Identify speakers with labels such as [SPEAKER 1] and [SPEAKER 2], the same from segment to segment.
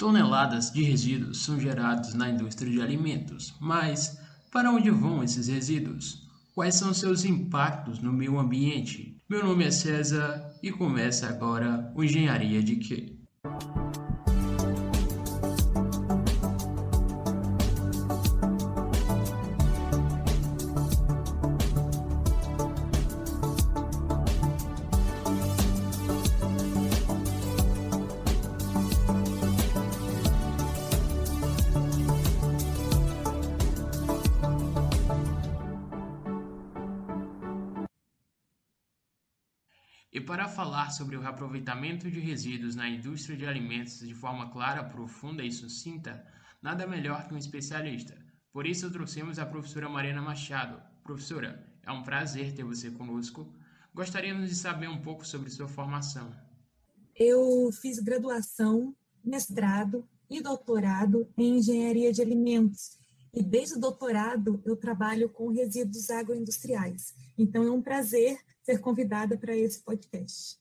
[SPEAKER 1] Toneladas de resíduos são gerados na indústria de alimentos, mas para onde vão esses resíduos? Quais são seus impactos no meio ambiente? Meu nome é César e começa agora o Engenharia de Quê? E para falar sobre o reaproveitamento de resíduos na indústria de alimentos de forma clara, profunda e sucinta, nada melhor que um especialista. Por isso trouxemos a professora Mariana Machado. Professora, é um prazer ter você conosco. Gostaríamos de saber um pouco sobre sua formação.
[SPEAKER 2] Eu fiz graduação, mestrado e doutorado em engenharia de alimentos. E desde o doutorado eu trabalho com resíduos agroindustriais. Então é um prazer ser convidada para esse podcast.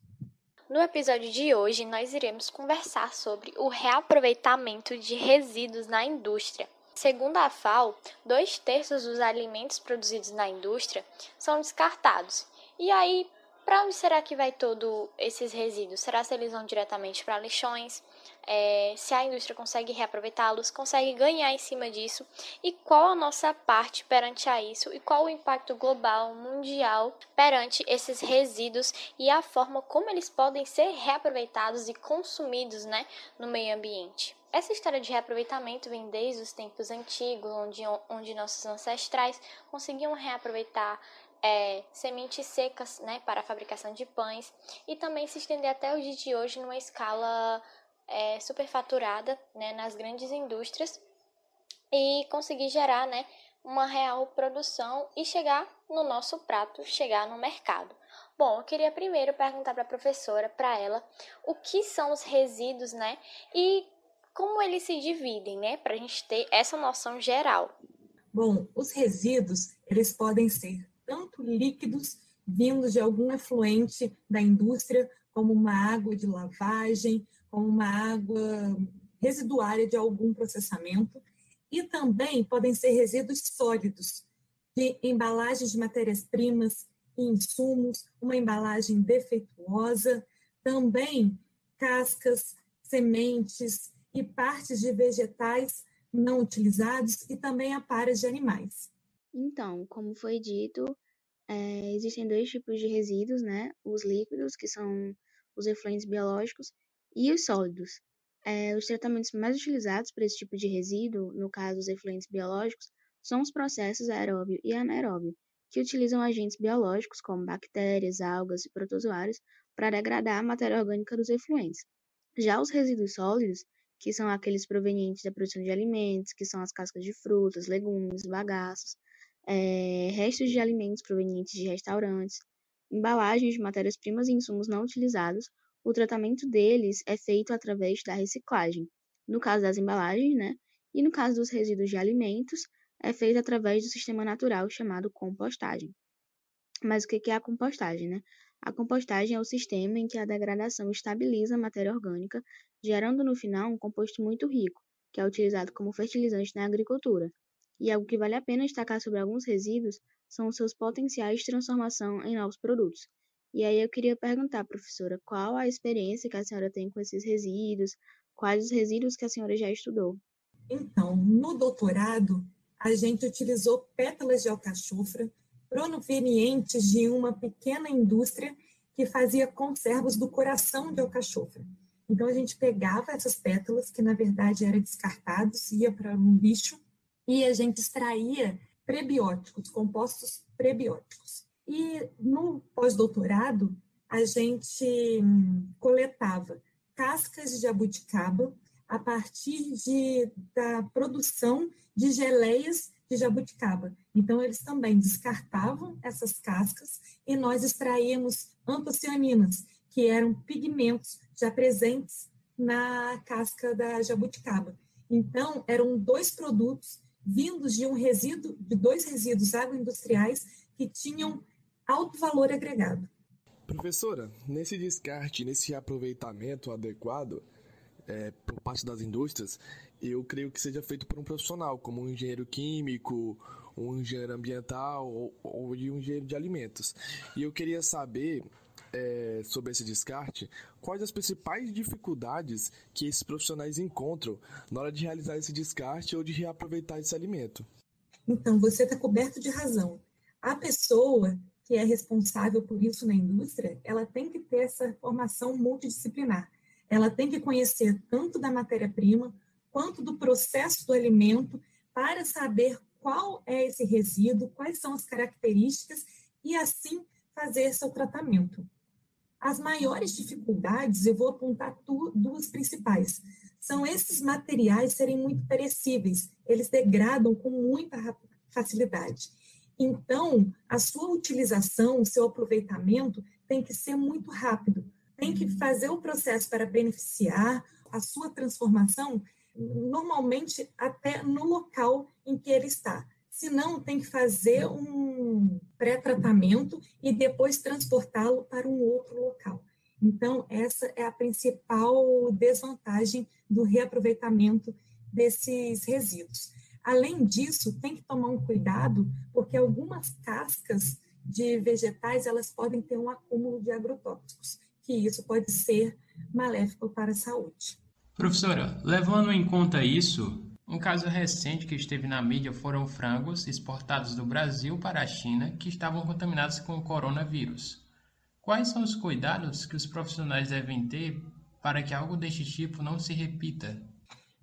[SPEAKER 3] No episódio de hoje, nós iremos conversar sobre o reaproveitamento de resíduos na indústria. Segundo a FAO, dois terços dos alimentos produzidos na indústria são descartados. E aí, para onde será que vai todos esses resíduos? Será que eles vão diretamente para lixões? É, se a indústria consegue reaproveitá-los, consegue ganhar em cima disso? E qual a nossa parte perante a isso? E qual o impacto global, mundial, perante esses resíduos e a forma como eles podem ser reaproveitados e consumidos né, no meio ambiente? Essa história de reaproveitamento vem desde os tempos antigos, onde, onde nossos ancestrais conseguiam reaproveitar é, sementes secas né, para a fabricação de pães e também se estender até o dia de hoje numa escala é, superfaturada né, nas grandes indústrias e conseguir gerar né, uma real produção e chegar no nosso prato, chegar no mercado. Bom, eu queria primeiro perguntar para a professora, para ela, o que são os resíduos, né? E como eles se dividem, né? Para a gente ter essa noção geral.
[SPEAKER 2] Bom, os resíduos, eles podem ser tanto líquidos vindos de algum efluente da indústria, como uma água de lavagem, como uma água residuária de algum processamento, e também podem ser resíduos sólidos, de embalagens de matérias-primas e insumos, uma embalagem defeituosa, também cascas, sementes e partes de vegetais não utilizados e também aparas de animais.
[SPEAKER 4] Então, como foi dito, é, existem dois tipos de resíduos, né? Os líquidos, que são os efluentes biológicos, e os sólidos. É, os tratamentos mais utilizados para esse tipo de resíduo, no caso os efluentes biológicos, são os processos aeróbio e anaeróbio, que utilizam agentes biológicos como bactérias, algas e protozoários para degradar a matéria orgânica dos efluentes. Já os resíduos sólidos, que são aqueles provenientes da produção de alimentos, que são as cascas de frutas, legumes, bagaços, é, restos de alimentos provenientes de restaurantes, embalagens de matérias-primas e insumos não utilizados, o tratamento deles é feito através da reciclagem. No caso das embalagens, né? E no caso dos resíduos de alimentos, é feito através do sistema natural chamado compostagem. Mas o que é a compostagem, né? A compostagem é o sistema em que a degradação estabiliza a matéria orgânica, gerando no final um composto muito rico, que é utilizado como fertilizante na agricultura. E algo que vale a pena destacar sobre alguns resíduos são os seus potenciais de transformação em novos produtos. E aí eu queria perguntar, professora, qual a experiência que a senhora tem com esses resíduos? Quais os resíduos que a senhora já estudou?
[SPEAKER 2] Então, no doutorado, a gente utilizou pétalas de alcachofra provenientes de uma pequena indústria que fazia conservas do coração de alcachofra. Então, a gente pegava essas pétalas, que na verdade eram descartados, ia para um lixo, e a gente extraía prebióticos, compostos prebióticos. E no pós-doutorado, a gente hum, coletava cascas de jabuticaba a partir de, da produção de geleias de jabuticaba. Então, eles também descartavam essas cascas e nós extraíamos antocianinas, que eram pigmentos já presentes na casca da jabuticaba. Então, eram dois produtos vindos de um resíduo, de dois resíduos agroindustriais que tinham alto valor agregado.
[SPEAKER 5] Professora, nesse descarte, nesse aproveitamento adequado, é, por parte das indústrias, eu creio que seja feito por um profissional, como um engenheiro químico, um engenheiro ambiental ou, ou um engenheiro de alimentos. E eu queria saber é, sobre esse descarte, quais as principais dificuldades que esses profissionais encontram na hora de realizar esse descarte ou de reaproveitar esse alimento?
[SPEAKER 2] Então, você está coberto de razão. A pessoa que é responsável por isso na indústria, ela tem que ter essa formação multidisciplinar. Ela tem que conhecer tanto da matéria-prima quanto do processo do alimento para saber qual é esse resíduo, quais são as características e assim fazer seu tratamento. As maiores dificuldades, eu vou apontar duas principais. São esses materiais serem muito perecíveis, eles degradam com muita facilidade. Então, a sua utilização, o seu aproveitamento tem que ser muito rápido. Tem que fazer o processo para beneficiar a sua transformação, normalmente até no local em que ele está. Se não, tem que fazer um pré-tratamento e depois transportá-lo para um outro local. Então, essa é a principal desvantagem do reaproveitamento desses resíduos. Além disso, tem que tomar um cuidado, porque algumas cascas de vegetais, elas podem ter um acúmulo de agrotóxicos, que isso pode ser maléfico para a saúde.
[SPEAKER 1] Professora, levando em conta isso, um caso recente que esteve na mídia foram frangos exportados do Brasil para a China que estavam contaminados com o coronavírus. Quais são os cuidados que os profissionais devem ter para que algo deste tipo não se repita?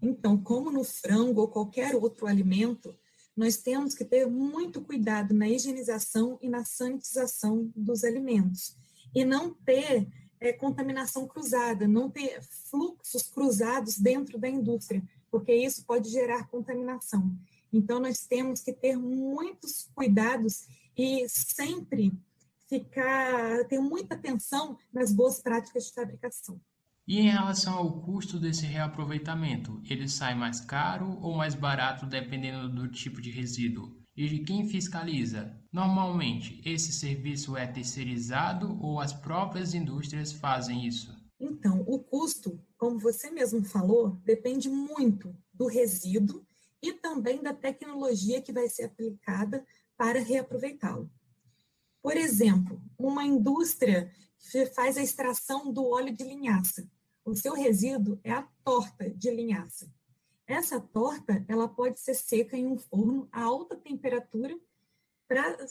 [SPEAKER 2] Então, como no frango ou qualquer outro alimento, nós temos que ter muito cuidado na higienização e na sanitização dos alimentos e não ter é, contaminação cruzada, não ter fluxos cruzados dentro da indústria, porque isso pode gerar contaminação. Então, nós temos que ter muitos cuidados e sempre ficar, ter muita atenção nas boas práticas de fabricação.
[SPEAKER 1] E em relação ao custo desse reaproveitamento, ele sai mais caro ou mais barato dependendo do tipo de resíduo? E de quem fiscaliza? Normalmente, esse serviço é terceirizado ou as próprias indústrias fazem isso?
[SPEAKER 2] Então, o custo, como você mesmo falou, depende muito do resíduo e também da tecnologia que vai ser aplicada para reaproveitá-lo. Por exemplo, uma indústria que faz a extração do óleo de linhaça. O seu resíduo é a torta de linhaça. Essa torta, ela pode ser seca em um forno a alta temperatura para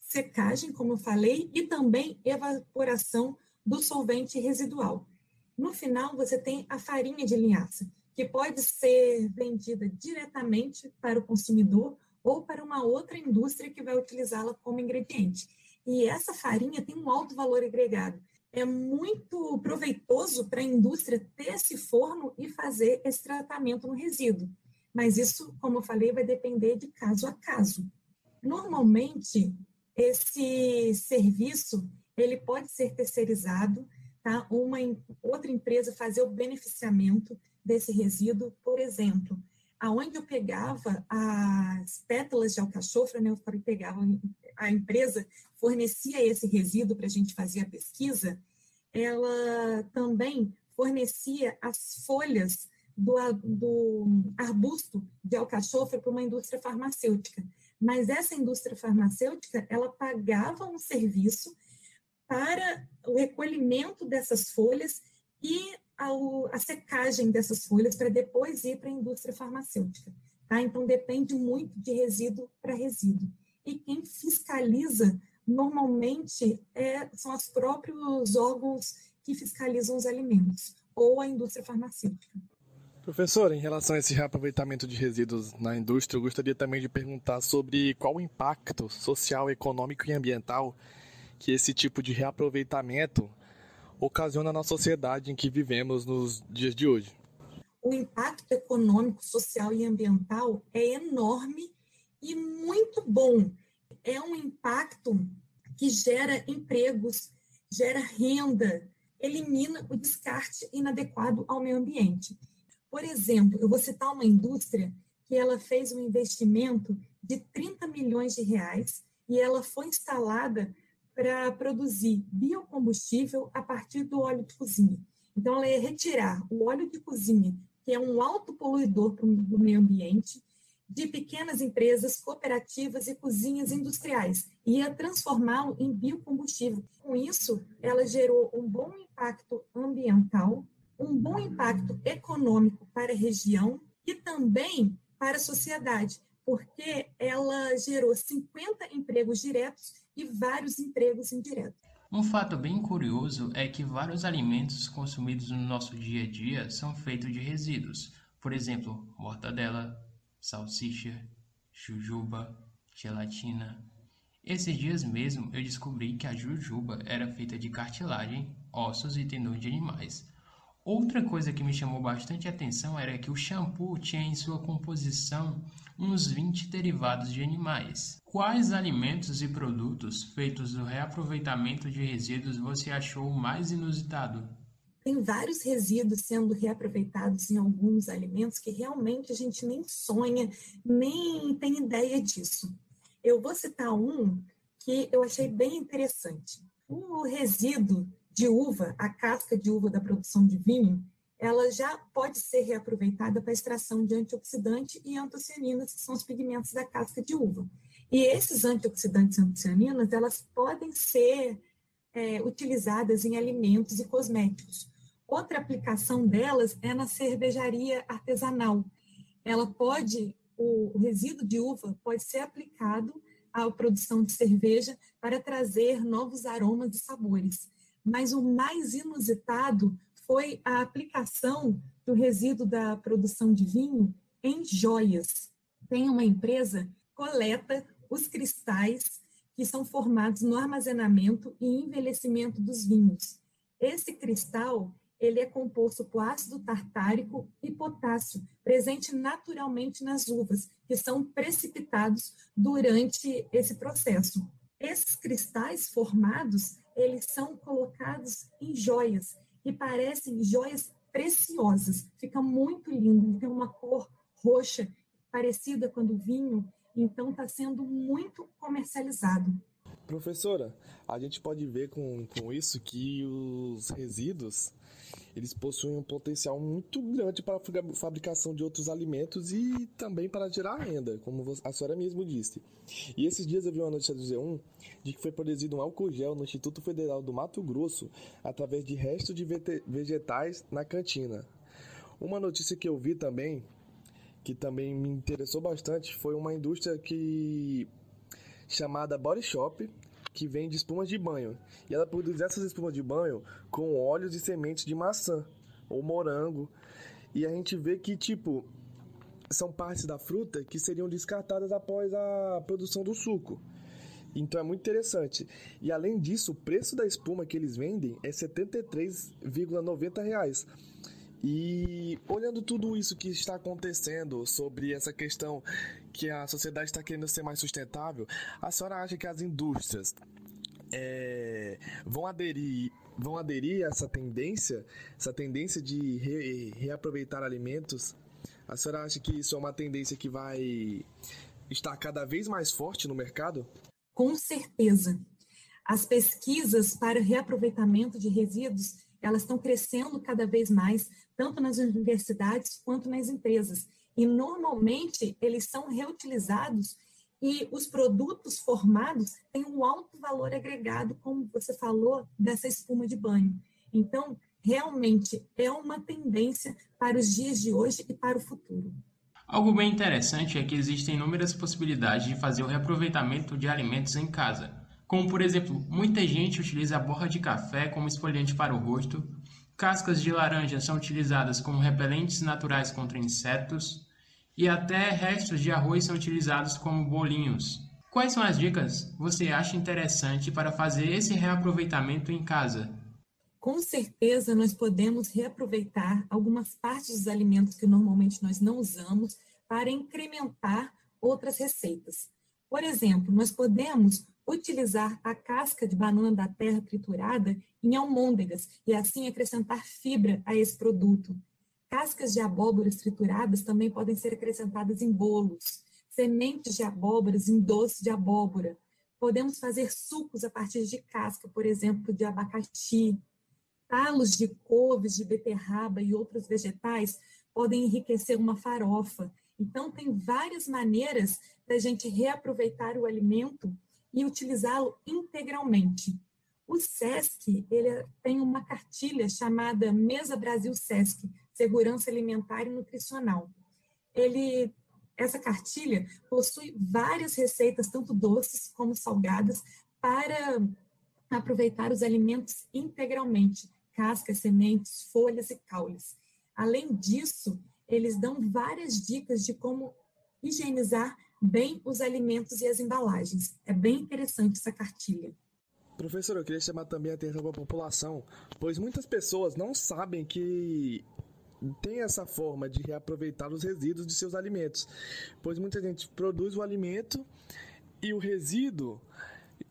[SPEAKER 2] secagem, como eu falei, e também evaporação do solvente residual. No final, você tem a farinha de linhaça, que pode ser vendida diretamente para o consumidor ou para uma outra indústria que vai utilizá-la como ingrediente. E essa farinha tem um alto valor agregado. É muito proveitoso para a indústria ter esse forno e fazer esse tratamento no resíduo. Mas isso, como eu falei, vai depender de caso a caso. Normalmente, esse serviço ele pode ser terceirizado, tá? Uma outra empresa fazer o beneficiamento desse resíduo, por exemplo, aonde eu pegava as pétalas de alcachofra, né? Eu pegava a empresa fornecia esse resíduo para a gente fazer a pesquisa, ela também fornecia as folhas do, do arbusto de alcachofra para uma indústria farmacêutica. Mas essa indústria farmacêutica, ela pagava um serviço para o recolhimento dessas folhas e a, a secagem dessas folhas para depois ir para a indústria farmacêutica. Tá? Então, depende muito de resíduo para resíduo. E quem fiscaliza, normalmente, é, são os próprios órgãos que fiscalizam os alimentos, ou a indústria farmacêutica.
[SPEAKER 5] Professor, em relação a esse reaproveitamento de resíduos na indústria, eu gostaria também de perguntar sobre qual o impacto social, econômico e ambiental que esse tipo de reaproveitamento ocasiona na sociedade em que vivemos nos dias de hoje.
[SPEAKER 2] O impacto econômico, social e ambiental é enorme e muito bom. É um impacto que gera empregos, gera renda, elimina o descarte inadequado ao meio ambiente. Por exemplo, eu vou citar uma indústria que ela fez um investimento de 30 milhões de reais e ela foi instalada para produzir biocombustível a partir do óleo de cozinha. Então, ela ia retirar o óleo de cozinha, que é um alto poluidor para o meio ambiente, de pequenas empresas, cooperativas e cozinhas industriais, e ia transformá-lo em biocombustível. Com isso, ela gerou um bom impacto ambiental, um bom impacto econômico para a região e também para a sociedade, porque ela gerou 50 empregos diretos e vários empregos indiretos.
[SPEAKER 1] Um fato bem curioso é que vários alimentos consumidos no nosso dia a dia são feitos de resíduos. Por exemplo, mortadela, salsicha, jujuba, gelatina. Esses dias mesmo eu descobri que a jujuba era feita de cartilagem, ossos e tendões de animais. Outra coisa que me chamou bastante atenção era que o shampoo tinha em sua composição uns 20 derivados de animais. Quais alimentos e produtos feitos do reaproveitamento de resíduos você achou mais inusitado?
[SPEAKER 2] Tem vários resíduos sendo reaproveitados em alguns alimentos que realmente a gente nem sonha, nem tem ideia disso. Eu vou citar um que eu achei bem interessante. O resíduo de uva, a casca de uva da produção de vinho, ela já pode ser reaproveitada para extração de antioxidante e antocianinas, que são os pigmentos da casca de uva. E esses antioxidantes e antocianinas, elas podem ser é, utilizadas em alimentos e cosméticos. Outra aplicação delas é na cervejaria artesanal. Ela pode, o, resíduo de uva pode ser aplicado à produção de cerveja para trazer novos aromas e sabores mas o mais inusitado foi a aplicação do resíduo da produção de vinho em joias. Tem uma empresa coleta os cristais que são formados no armazenamento e envelhecimento dos vinhos. Esse cristal ele é composto por ácido tartárico e potássio, presente naturalmente nas uvas, que são precipitados durante esse processo. Esses cristais formados, eles são colocados em joias e parecem joias preciosas. Fica muito lindo, tem uma cor roxa parecida com o vinho, então está sendo muito comercializado.
[SPEAKER 5] Professora, a gente pode ver com, com isso que os resíduos eles possuem um potencial muito grande para a fabricação de outros alimentos e também para gerar renda, como a senhora mesmo disse. E esses dias eu vi uma notícia do Z1 de que foi produzido um álcool gel no Instituto Federal do Mato Grosso através de restos de vegetais na cantina. Uma notícia que eu vi também, que também me interessou bastante, foi uma indústria que chamada Body Shop, que vende espumas de banho. E ela produz essas espumas de banho com óleos e sementes de maçã ou morango. E a gente vê que, tipo, são partes da fruta que seriam descartadas após a produção do suco. Então é muito interessante. E além disso, o preço da espuma que eles vendem é R$ 73,90. E olhando tudo isso que está acontecendo sobre essa questão que a sociedade está querendo ser mais sustentável, a senhora acha que as indústrias é, vão aderir vão aderir a essa tendência, essa tendência de re, reaproveitar alimentos? A senhora acha que isso é uma tendência que vai estar cada vez mais forte no mercado?
[SPEAKER 2] Com certeza. As pesquisas para reaproveitamento de resíduos, elas estão crescendo cada vez mais, tanto nas universidades quanto nas empresas. E normalmente eles são reutilizados e os produtos formados têm um alto valor agregado, como você falou, dessa espuma de banho. Então, realmente é uma tendência para os dias de hoje e para o futuro.
[SPEAKER 1] Algo bem interessante é que existem inúmeras possibilidades de fazer o reaproveitamento de alimentos em casa. Como, por exemplo, muita gente utiliza a borra de café como esfoliante para o rosto, cascas de laranja são utilizadas como repelentes naturais contra insetos, e até restos de arroz são utilizados como bolinhos. Quais são as dicas você acha interessante para fazer esse reaproveitamento em casa?
[SPEAKER 2] Com certeza nós podemos reaproveitar algumas partes dos alimentos que normalmente nós não usamos para incrementar outras receitas. Por exemplo, nós podemos utilizar a casca de banana da terra triturada em almôndegas e assim acrescentar fibra a esse produto. Cascas de abóboras trituradas também podem ser acrescentadas em bolos, sementes de abóboras em doce de abóbora. Podemos fazer sucos a partir de casca, por exemplo, de abacaxi. talos de couves, de beterraba e outros vegetais podem enriquecer uma farofa. Então, tem várias maneiras da gente reaproveitar o alimento e utilizá-lo integralmente. O SESC ele tem uma cartilha chamada Mesa Brasil SESC, Segurança Alimentar e Nutricional. Ele, essa cartilha possui várias receitas, tanto doces como salgadas, para aproveitar os alimentos integralmente, cascas, sementes, folhas e caules. Além disso, eles dão várias dicas de como higienizar bem os alimentos e as embalagens. É bem interessante essa cartilha.
[SPEAKER 5] Professor, eu queria chamar também a atenção para a população, pois muitas pessoas não sabem que tem essa forma de reaproveitar os resíduos de seus alimentos, pois muita gente produz o alimento e o resíduo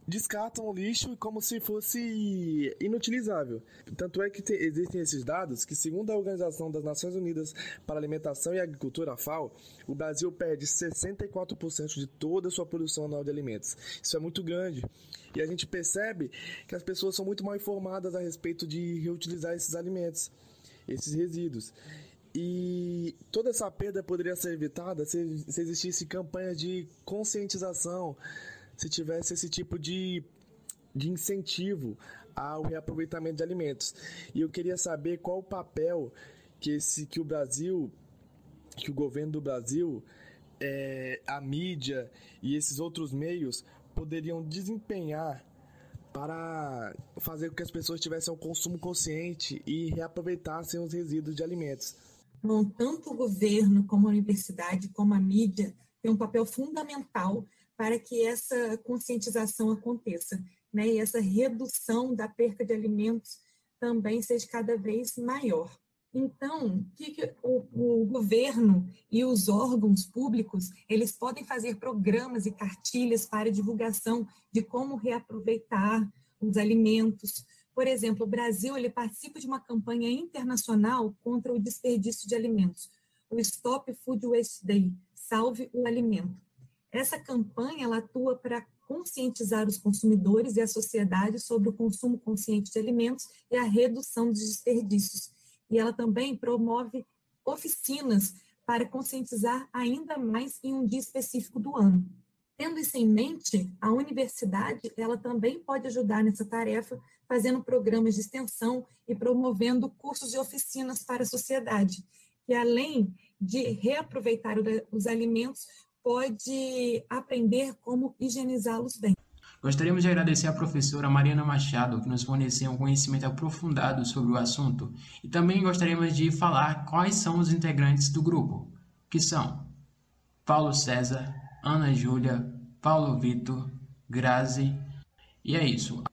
[SPEAKER 5] descartam o lixo como se fosse inutilizável. Tanto é que te, existem esses dados que, segundo a Organização das Nações Unidas para Alimentação e Agricultura, FAO, o Brasil perde 64% de toda a sua produção anual de alimentos. Isso é muito grande. E a gente percebe que as pessoas são muito mal informadas a respeito de reutilizar esses alimentos, esses resíduos. E toda essa perda poderia ser evitada se, se existisse campanhas de conscientização, se tivesse esse tipo de, de incentivo ao reaproveitamento de alimentos. E eu queria saber qual o papel que, esse, que o Brasil, que o governo do Brasil, é, a mídia e esses outros meios poderiam desempenhar para fazer com que as pessoas tivessem um consumo consciente e reaproveitassem os resíduos de alimentos.
[SPEAKER 2] Bom, tanto o governo como a universidade, como a mídia, tem um papel fundamental para que essa conscientização aconteça, né? E essa redução da perca de alimentos também seja cada vez maior. Então, o que, que o, o, governo e os órgãos públicos eles podem fazer programas e cartilhas para divulgação de como reaproveitar os alimentos. Por exemplo, o Brasil ele participa de uma campanha internacional contra o desperdício de alimentos, o Stop Food Waste Day, Salve o Alimento. Essa campanha ela atua para conscientizar os consumidores e a sociedade sobre o consumo consciente de alimentos e a redução dos desperdícios. E ela também promove oficinas para conscientizar ainda mais em um dia específico do ano. Tendo isso em mente, a universidade ela também pode ajudar nessa tarefa, fazendo programas de extensão e promovendo cursos e oficinas para a sociedade, que além de reaproveitar os alimentos, pode aprender como higienizá-los bem.
[SPEAKER 1] Gostaríamos de agradecer à professora Mariana Machado, que nos forneceu um conhecimento aprofundado sobre o assunto, e também gostaríamos de falar quais são os integrantes do grupo, que são Paulo César, Ana Júlia, Paulo Vitor, Grazi, e é isso.